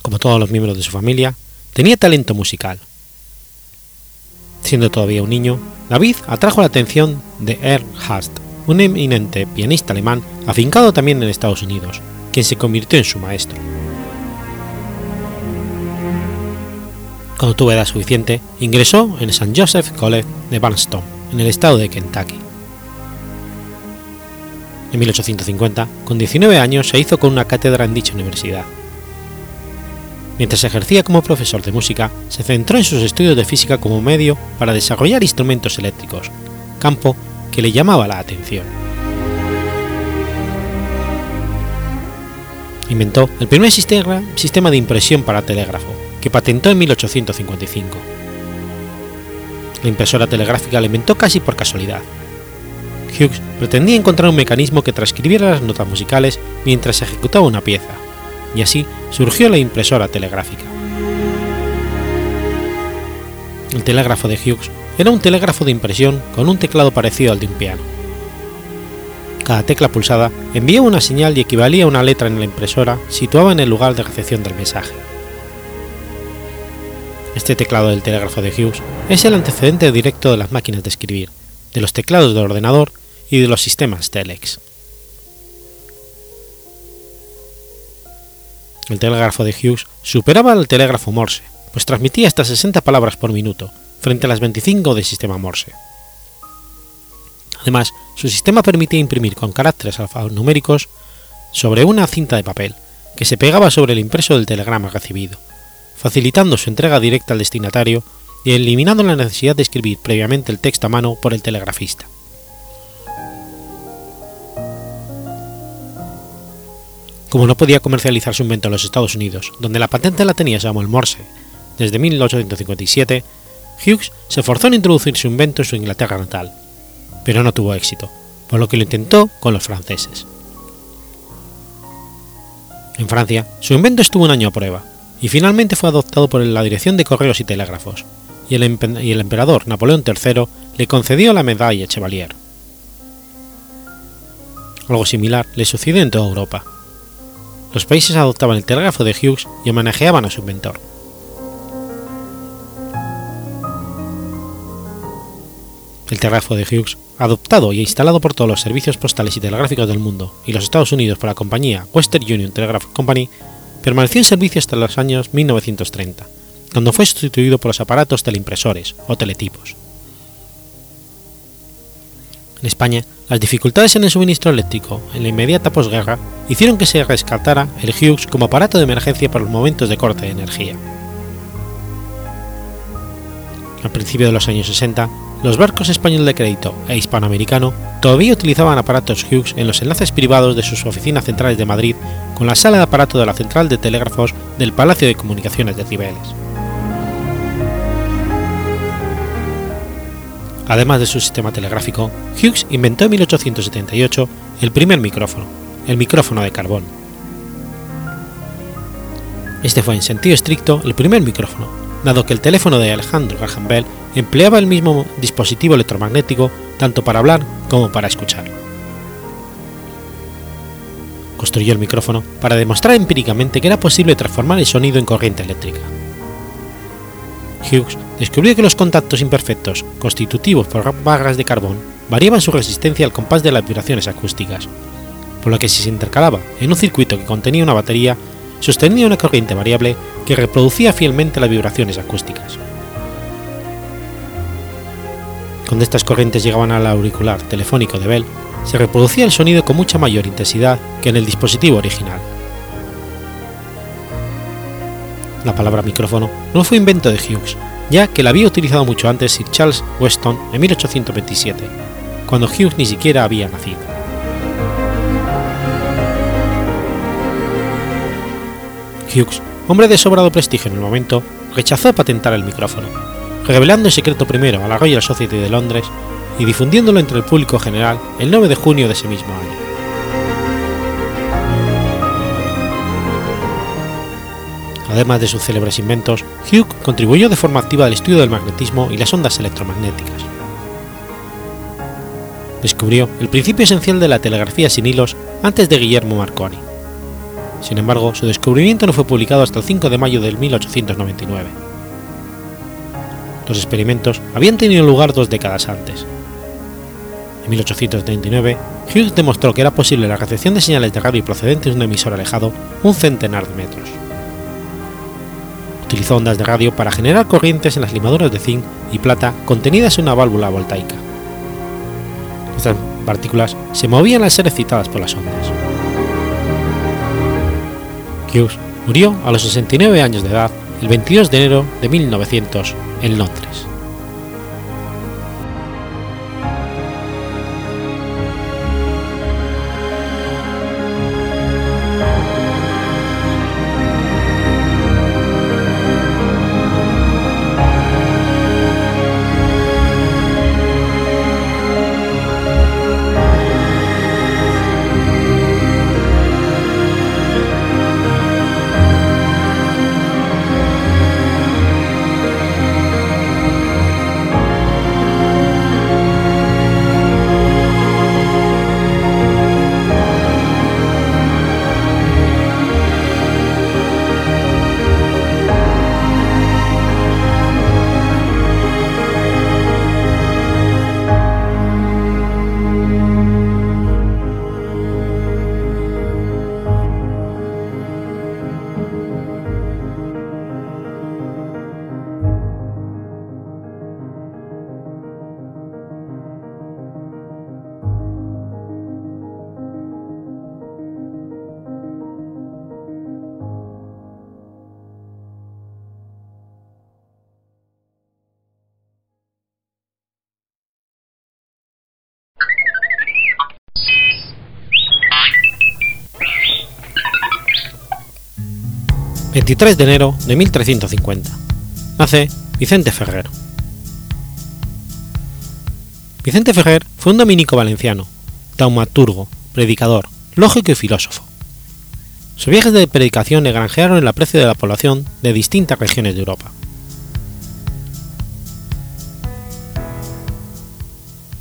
S1: Como todos los miembros de su familia, tenía talento musical. Siendo todavía un niño, David atrajo la atención de Ernst un eminente pianista alemán afincado también en Estados Unidos, quien se convirtió en su maestro. Cuando tuvo edad suficiente, ingresó en St. Joseph College de Barnston, en el estado de Kentucky. En 1850, con 19 años, se hizo con una cátedra en dicha universidad. Mientras ejercía como profesor de música, se centró en sus estudios de física como medio para desarrollar instrumentos eléctricos, campo que le llamaba la atención. Inventó el primer sistema, de impresión para telégrafo, que patentó en 1855. La impresora telegráfica la inventó casi por casualidad, Hughes pretendía encontrar un mecanismo que transcribiera las notas musicales mientras se ejecutaba una pieza, y así surgió la impresora telegráfica. El telégrafo de Hughes era un telégrafo de impresión con un teclado parecido al de un piano. Cada tecla pulsada enviaba una señal y equivalía a una letra en la impresora situada en el lugar de recepción del mensaje. Este teclado del telégrafo de Hughes es el antecedente directo de las máquinas de escribir, de los teclados de ordenador y de los sistemas Telex. El telégrafo de Hughes superaba al telégrafo Morse, pues transmitía hasta 60 palabras por minuto, frente a las 25 del sistema Morse. Además, su sistema permitía imprimir con caracteres alfanuméricos sobre una cinta de papel, que se pegaba sobre el impreso del telegrama recibido, facilitando su entrega directa al destinatario y eliminando la necesidad de escribir previamente el texto a mano por el telegrafista. Como no podía comercializar su invento en los Estados Unidos, donde la patente la tenía Samuel Morse desde 1857, Hughes se forzó en introducir su invento en su Inglaterra natal, pero no tuvo éxito, por lo que lo intentó con los franceses. En Francia, su invento estuvo un año a prueba, y finalmente fue adoptado por la Dirección de Correos y Telégrafos, y el, emperador Napoleón III le concedió la medalla Chevalier. Algo similar le sucedió en toda Europa. Los países adoptaban el telégrafo de Hughes y homenajeaban a su inventor. El telégrafo de Hughes, adoptado y instalado por todos los servicios postales y telegráficos del mundo y los Estados Unidos por la compañía Western Union Telegraph Company, permaneció en servicio hasta los años 1930, cuando fue sustituido por los aparatos teleimpresores o teletipos. En España, las dificultades en el suministro eléctrico en la inmediata posguerra hicieron que se rescatara el Hughes como aparato de emergencia para los momentos de corte de energía. Al principio de los años 60, los barcos español de crédito e hispanoamericano todavía utilizaban aparatos Hughes en los enlaces privados de sus oficinas centrales de Madrid con la sala de aparato de la central de telégrafos del Palacio de Comunicaciones de Cibeles. Además de su sistema telegráfico, Hughes inventó en 1878 el primer micrófono, el micrófono de carbón. Este fue en sentido estricto el primer micrófono, dado que el teléfono de Alejandro Graham Bell empleaba el mismo dispositivo electromagnético tanto para hablar como para escuchar. Construyó el micrófono para demostrar empíricamente que era posible transformar el sonido en corriente eléctrica. Hughes descubrió que los contactos imperfectos constitutivos por barras de carbón variaban su resistencia al compás de las vibraciones acústicas, por lo que si se intercalaba en un circuito que contenía una batería, sostenía una corriente variable que reproducía fielmente las vibraciones acústicas. Cuando estas corrientes llegaban al auricular telefónico de Bell, se reproducía el sonido con mucha mayor intensidad que en el dispositivo original. La palabra micrófono no fue invento de Hughes, ya que la había utilizado mucho antes Sir Charles Weston en 1827, cuando Hughes ni siquiera había nacido. Hughes, hombre de sobrado prestigio en el momento, rechazó patentar el micrófono, revelando el secreto primero a la Royal Society de Londres y difundiéndolo entre el público general el 9 de junio de ese mismo año. Además de sus célebres inventos, Hughes contribuyó de forma activa al estudio del magnetismo y las ondas electromagnéticas. Descubrió el principio esencial de la telegrafía sin hilos antes de Guillermo Marconi. Sin embargo, su descubrimiento no fue publicado hasta el 5 de mayo de 1899. Los experimentos habían tenido lugar dos décadas antes. En 1839, Hughes demostró que era posible la recepción de señales de radio procedentes de un emisor alejado un centenar de metros. Utilizó ondas de radio para generar corrientes en las limaduras de zinc y plata contenidas en una válvula voltaica. Estas partículas se movían al ser excitadas por las ondas. Hughes murió a los 69 años de edad el 22 de enero de 1900 en Londres. 23 de enero de 1350. Nace Vicente Ferrer. Vicente Ferrer fue un dominico valenciano, taumaturgo, predicador, lógico y filósofo. Sus viajes de predicación le granjearon el aprecio de la población de distintas regiones de Europa.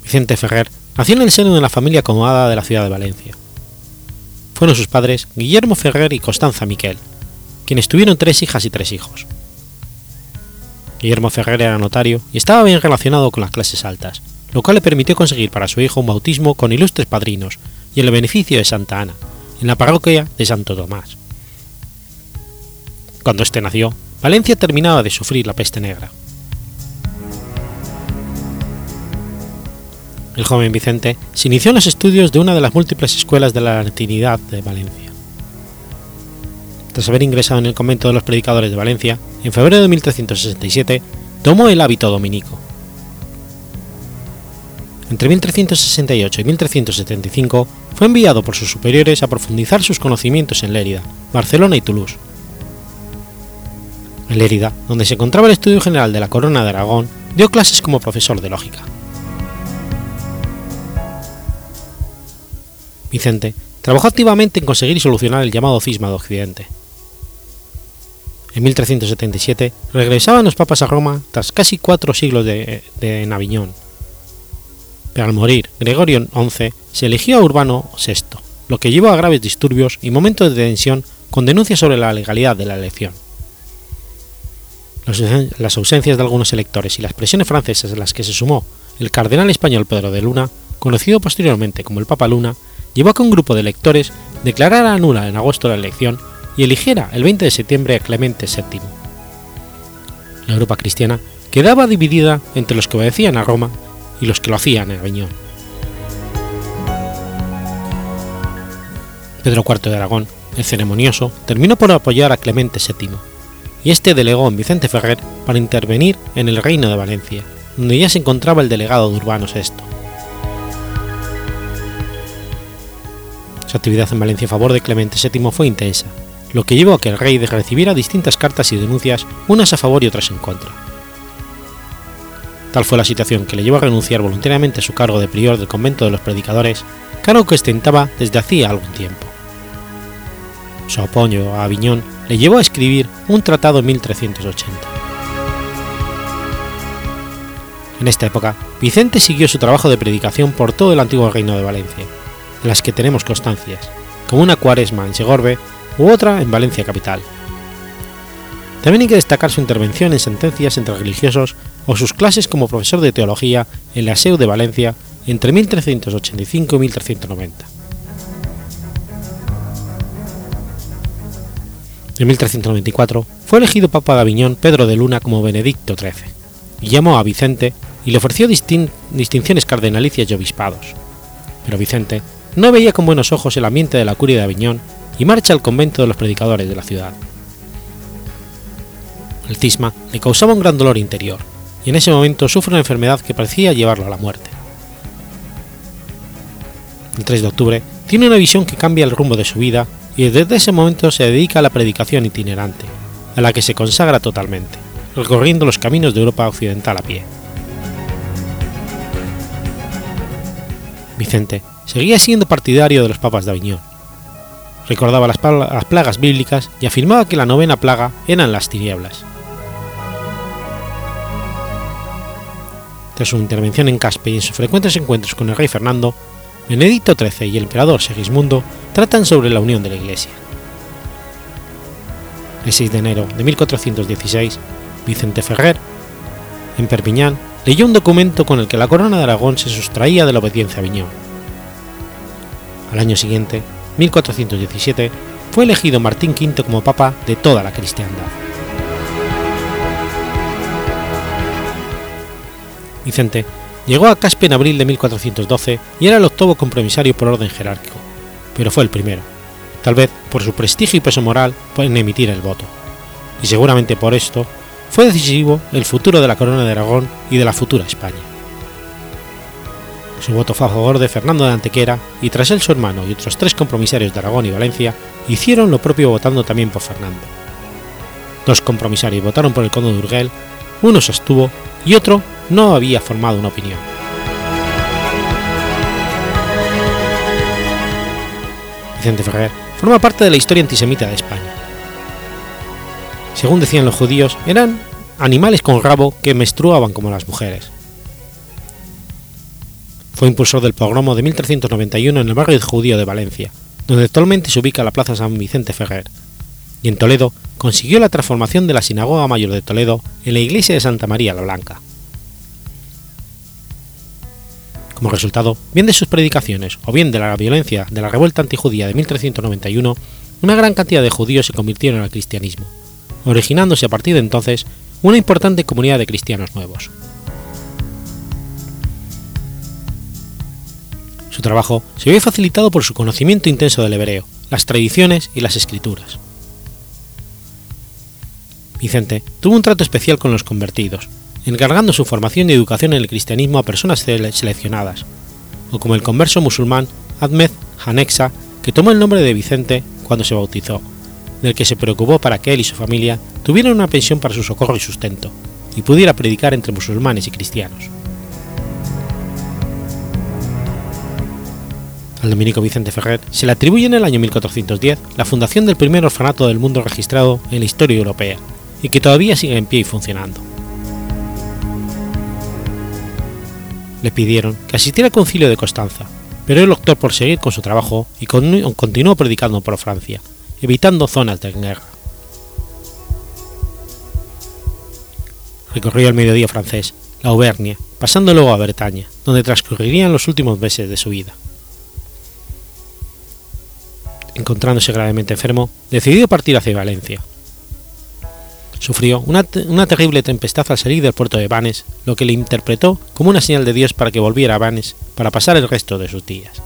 S1: Vicente Ferrer nació en el seno de una familia acomodada de la ciudad de Valencia. Fueron sus padres Guillermo Ferrer y Constanza Miquel, quienes tuvieron tres hijas y tres hijos. Guillermo Ferrer era notario y estaba bien relacionado con las clases altas, lo cual le permitió conseguir para su hijo un bautismo con ilustres padrinos y el beneficio de Santa Ana, en la parroquia de Santo Tomás. Cuando éste nació, Valencia terminaba de sufrir la peste negra. El joven Vicente se inició en los estudios de una de las múltiples escuelas de la Latinidad de Valencia. Tras haber ingresado en el convento de los predicadores de Valencia, en febrero de 1367, tomó el hábito dominico. Entre 1368 y 1375 fue enviado por sus superiores a profundizar sus conocimientos en Lérida, Barcelona y Toulouse. En Lérida, donde se encontraba el Estudio General de la Corona de Aragón, dio clases como profesor de lógica. Vicente trabajó activamente en conseguir y solucionar el llamado cisma de Occidente. En 1377 regresaban los papas a Roma tras casi cuatro siglos de, de en Aviñón. Pero al morir Gregorio XI se eligió a Urbano VI, lo que llevó a graves disturbios y momentos de tensión con denuncias sobre la legalidad de la elección. Las ausencias de algunos electores y las presiones francesas a las que se sumó el cardenal español Pedro de Luna, conocido posteriormente como el Papa Luna, llevó a que un grupo de electores declarara nula en agosto la elección y eligiera el 20 de septiembre a Clemente VII. La Europa cristiana quedaba dividida entre los que obedecían a Roma y los que lo hacían en Aviñón. Pedro IV de Aragón, el ceremonioso, terminó por apoyar a Clemente VII, y este delegó en Vicente Ferrer para intervenir en el Reino de Valencia, donde ya se encontraba el delegado de Urbano VI. Su actividad en Valencia a favor de Clemente VII fue intensa, lo que llevó a que el rey recibiera distintas cartas y denuncias, unas a favor y otras en contra. Tal fue la situación que le llevó a renunciar voluntariamente a su cargo de prior del convento de los predicadores, cargo que ostentaba desde hacía algún tiempo. Su apoyo a Aviñón le llevó a escribir un tratado en 1380. En esta época, Vicente siguió su trabajo de predicación por todo el antiguo reino de Valencia, en las que tenemos constancias, como una cuaresma en Segorbe u otra en Valencia capital. También hay que destacar su intervención en sentencias entre religiosos o sus clases como profesor de teología en la SEU de Valencia entre 1385 y 1390. En 1394 fue elegido Papa de Aviñón Pedro de Luna como Benedicto XIII, y llamó a Vicente y le ofreció distinciones cardenalicias y obispados. Pero Vicente no veía con buenos ojos el ambiente de la curia de Aviñón y marcha al convento de los predicadores de la ciudad. El cisma le causaba un gran dolor interior, y en ese momento sufre una enfermedad que parecía llevarlo a la muerte. El 3 de octubre tiene una visión que cambia el rumbo de su vida y desde ese momento se dedica a la predicación itinerante, a la que se consagra totalmente, recorriendo los caminos de Europa occidental a pie. Vicente seguía siendo partidario de los papas de Aviñón. Recordaba las, plagas bíblicas y afirmaba que la novena plaga eran las tinieblas. Tras su intervención en Caspe y en sus frecuentes encuentros con el rey Fernando, Benedicto XIII y el emperador Segismundo tratan sobre la unión de la Iglesia. El 6 de enero de 1416, Vicente Ferrer, en Perpiñán, leyó un documento con el que la corona de Aragón se sustraía de la obediencia a Aviñón. Al año siguiente, 1417, fue elegido Martín V como papa de toda la cristiandad. Vicente llegó a Caspe en abril de 1412 y era el octavo compromisario por orden jerárquico, pero fue el primero, tal vez por su prestigio y peso moral en emitir el voto, y seguramente por esto fue decisivo el futuro de la corona de Aragón y de la futura España su voto fue a favor de Fernando de Antequera y tras él su hermano y otros tres compromisarios de Aragón y Valencia hicieron lo propio votando también por Fernando. Dos compromisarios votaron por el conde de Urgel, uno se abstuvo y otro no había formado una opinión. Vicente Ferrer forma parte de la historia antisemita de España. Según decían los judíos, eran animales con rabo que menstruaban como las mujeres fue impulsor del pogromo de 1391 en el barrio judío de Valencia, donde actualmente se ubica la Plaza San Vicente Ferrer, y en Toledo consiguió la transformación de la Sinagoga Mayor de Toledo en la iglesia de Santa María la Blanca. Como resultado, bien de sus predicaciones o bien de la violencia de la revuelta antijudía de 1391, una gran cantidad de judíos se convirtieron al cristianismo, originándose a partir de entonces una importante comunidad de cristianos nuevos. Su trabajo se vio facilitado por su conocimiento intenso del hebreo, las tradiciones y las escrituras. Vicente tuvo un trato especial con los convertidos, encargando su formación y educación en el cristianismo a personas seleccionadas, o como el converso musulmán Ahmed Hanexa, que tomó el nombre de Vicente cuando se bautizó, del que se preocupó para que él y su familia tuvieran una pensión para su socorro y sustento, y pudiera predicar entre musulmanes y cristianos. Al dominico Vicente Ferrer se le atribuye en el año 1410 la fundación del primer orfanato del mundo registrado en la historia europea, y que todavía sigue en pie y funcionando. Le pidieron que asistiera al concilio de Constanza, pero él optó por seguir con su trabajo y continuó predicando por Francia, evitando zonas de guerra. Recorrió el mediodía francés, la Auvernia, pasando luego a Bretaña, donde transcurrirían los últimos meses de su vida. Encontrándose gravemente enfermo, decidió partir hacia Valencia, Sufrió una, terrible tempestad al salir del puerto de Vannes, lo que le interpretó como una señal de Dios para que volviera a Vannes para pasar el resto de sus días.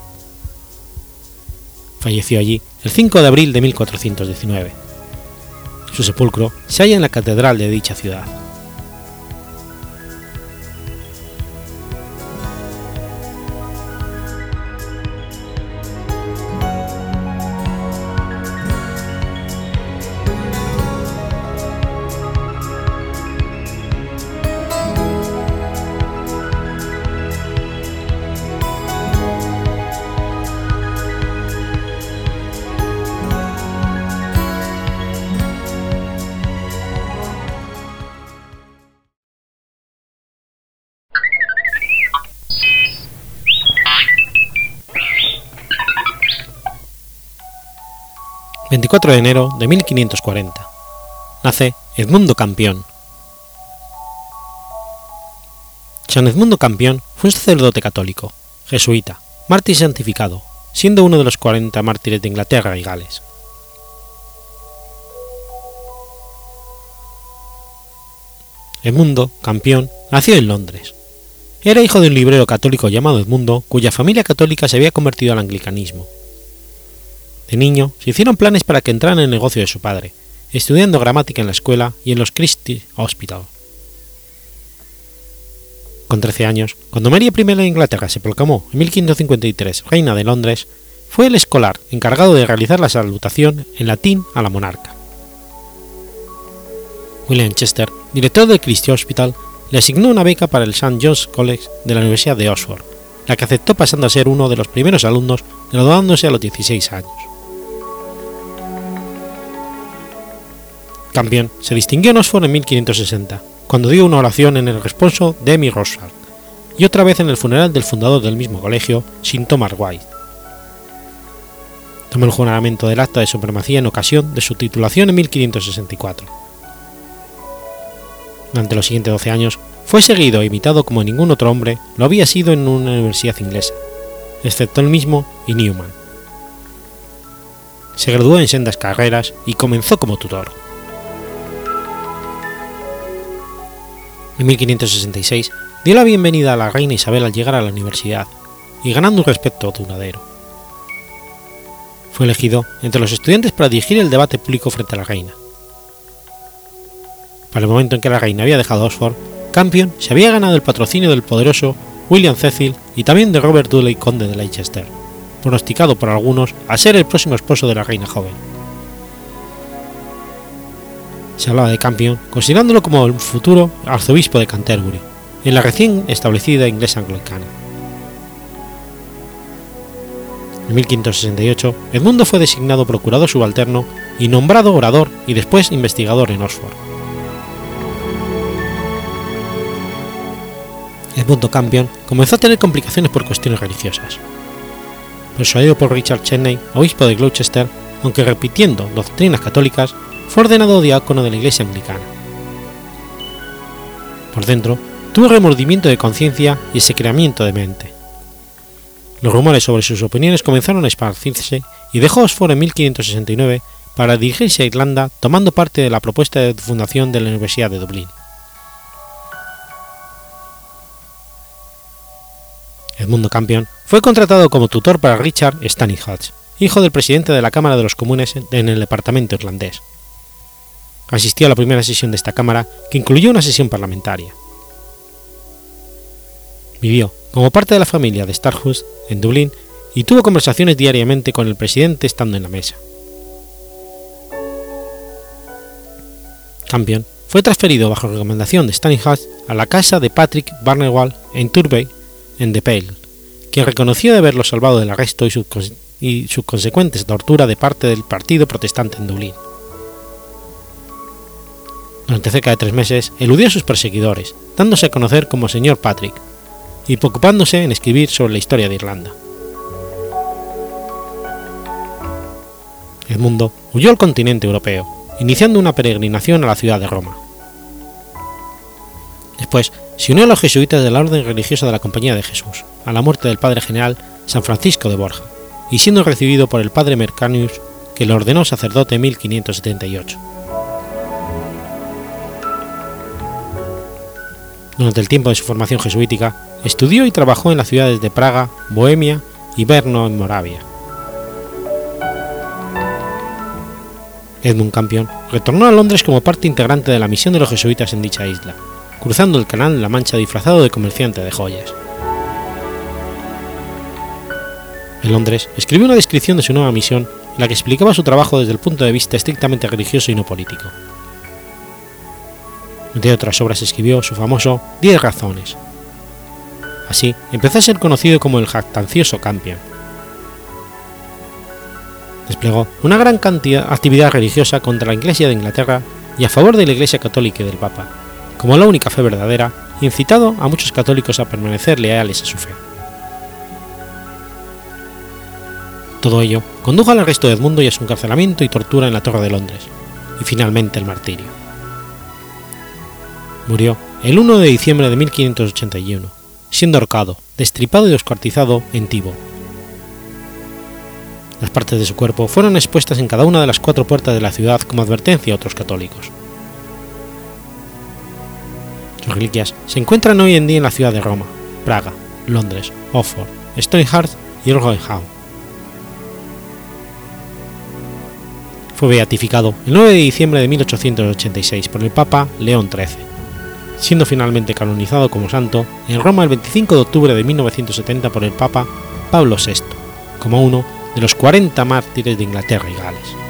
S1: Falleció allí el 5 de abril de 1419. Su sepulcro se halla en la catedral de dicha ciudad. 24 de enero de 1540. Nace Edmundo Campión. San Edmundo Campión fue un sacerdote católico, jesuita, mártir santificado, siendo uno de los 40 mártires de Inglaterra y Gales. Edmundo Campión nació en Londres. Era hijo de un librero católico llamado Edmundo, cuya familia católica se había convertido al anglicanismo de niño, se hicieron planes para que entrara en el negocio de su padre, estudiando gramática en la escuela y en los Christie Hospital. Con 13 años, cuando María I de Inglaterra se proclamó en 1553 reina de Londres, fue el escolar encargado de realizar la salutación en latín a la monarca. William Chester, director del Christie Hospital, le asignó una beca para el St. John's College de la Universidad de Oxford, la que aceptó pasando a ser uno de los primeros alumnos graduándose a los 16 años. Campion se distinguió en Oxford en 1560, cuando dio una oración en el responso de Emmy Roswell, y otra vez en el funeral del fundador del mismo colegio, Sir Thomas White. Tomó el juramento del acta de supremacía en ocasión de su titulación en 1564. Durante los siguientes 12 años fue seguido e imitado como ningún otro hombre lo había sido en una universidad inglesa, excepto el mismo y Newman. Se graduó en sendas carreras y comenzó como tutor. En 1566 dio la bienvenida a la reina Isabel al llegar a la universidad y ganando un respeto duradero. Fue elegido entre los estudiantes para dirigir el debate público frente a la reina. Para el momento en que la reina había dejado Oxford, Campion se había ganado el patrocinio del poderoso William Cecil y también de Robert Dudley, conde de Leicester, pronosticado por algunos a ser el próximo esposo de la reina joven se hablaba de Campion considerándolo como el futuro arzobispo de Canterbury, en la recién establecida iglesia anglicana. En 1568, Edmundo fue designado procurador subalterno y nombrado orador y después investigador en Oxford. Edmundo Campion comenzó a tener complicaciones por cuestiones religiosas. Persuadido por Richard Cheney, obispo de Gloucester, aunque repitiendo doctrinas católicas, fue ordenado diácono de la iglesia anglicana. Por dentro, tuvo remordimiento de conciencia y secreamiento de mente. Los rumores sobre sus opiniones comenzaron a esparcirse y dejó Oxford en 1569 para dirigirse a Irlanda tomando parte de la propuesta de fundación de la Universidad de Dublín. Edmundo Campion fue contratado como tutor para Richard Stanley Hodge, hijo del presidente de la Cámara de los Comunes en el departamento irlandés. Asistió a la primera sesión de esta Cámara, que incluyó una sesión parlamentaria. Vivió como parte de la familia de Starhurst en Dublín y tuvo conversaciones diariamente con el presidente estando en la mesa. Campion fue transferido bajo recomendación de Stanley Hodge a la casa de Patrick Barnewall en Turbay, en The Pale, quien reconoció de haberlo salvado del arresto y su, y su consecuente tortura de parte del Partido Protestante en Dublín. Durante cerca de tres meses eludió a sus perseguidores, dándose a conocer como señor Patrick, y preocupándose en escribir sobre la historia de Irlanda. Edmundo huyó al continente europeo, iniciando una peregrinación a la ciudad de Roma. Después se unió a los jesuitas de la Orden Religiosa de la Compañía de Jesús, a la muerte del padre general San Francisco de Borja, y siendo recibido por el padre Mercanius, que lo ordenó sacerdote en 1578. Durante el tiempo de su formación jesuítica, estudió y trabajó en las ciudades de Praga, Bohemia y Brno en Moravia. Edmund Campion retornó a Londres como parte integrante de la misión de los jesuitas en dicha isla, cruzando el canal la Mancha disfrazado de comerciante de joyas. En Londres escribió una descripción de su nueva misión en la que explicaba su trabajo desde el punto de vista estrictamente religioso y no político. Entre otras obras escribió su famoso Diez razones. Así empezó a ser conocido como el jactancioso Campion. Desplegó una gran cantidad, actividad religiosa contra la Iglesia de Inglaterra y a favor de la Iglesia católica y del Papa, como la única fe verdadera, incitado a muchos católicos a permanecer leales a su fe. Todo ello condujo al arresto de Edmundo y a su encarcelamiento y tortura en la Torre de Londres, y finalmente el martirio. Murió el 1 de diciembre de 1581, siendo ahorcado, destripado y descuartizado en Tibo. Las partes de su cuerpo fueron expuestas en cada una de las cuatro puertas de la ciudad como advertencia a otros católicos. Sus reliquias se encuentran hoy en día en la ciudad de Roma, Praga, Londres, Oxford, Stoneheart y Rockingham. Fue beatificado el 9 de diciembre de 1886 por el Papa León XIII, siendo finalmente canonizado como santo en Roma el 25 de octubre de 1970 por el Papa Pablo VI, como uno de los 40 mártires de Inglaterra y Gales.